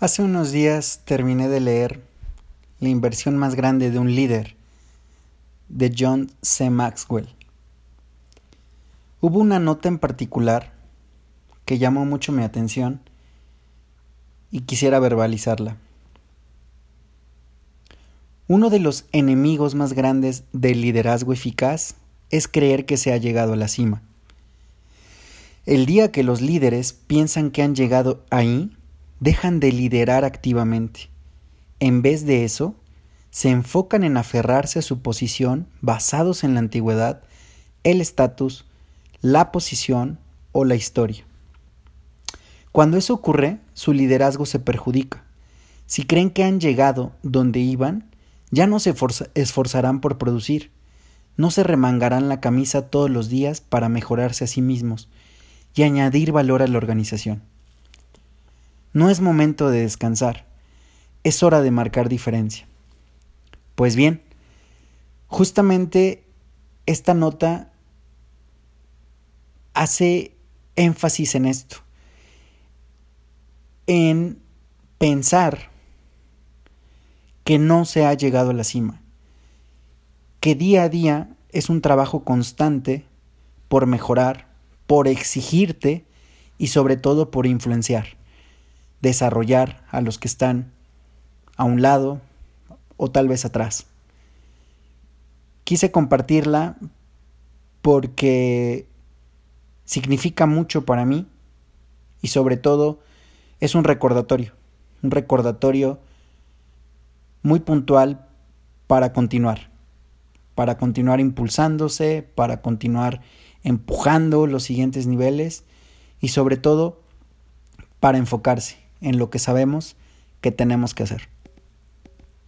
Hace unos días terminé de leer La inversión más grande de un líder de John C. Maxwell. Hubo una nota en particular que llamó mucho mi atención y quisiera verbalizarla. Uno de los enemigos más grandes del liderazgo eficaz es creer que se ha llegado a la cima. El día que los líderes piensan que han llegado ahí, dejan de liderar activamente. En vez de eso, se enfocan en aferrarse a su posición basados en la antigüedad, el estatus, la posición o la historia. Cuando eso ocurre, su liderazgo se perjudica. Si creen que han llegado donde iban, ya no se esforzarán por producir, no se remangarán la camisa todos los días para mejorarse a sí mismos y añadir valor a la organización. No es momento de descansar, es hora de marcar diferencia. Pues bien, justamente esta nota hace énfasis en esto, en pensar que no se ha llegado a la cima, que día a día es un trabajo constante por mejorar, por exigirte y sobre todo por influenciar desarrollar a los que están a un lado o tal vez atrás. Quise compartirla porque significa mucho para mí y sobre todo es un recordatorio, un recordatorio muy puntual para continuar, para continuar impulsándose, para continuar empujando los siguientes niveles y sobre todo para enfocarse en lo que sabemos que tenemos que hacer.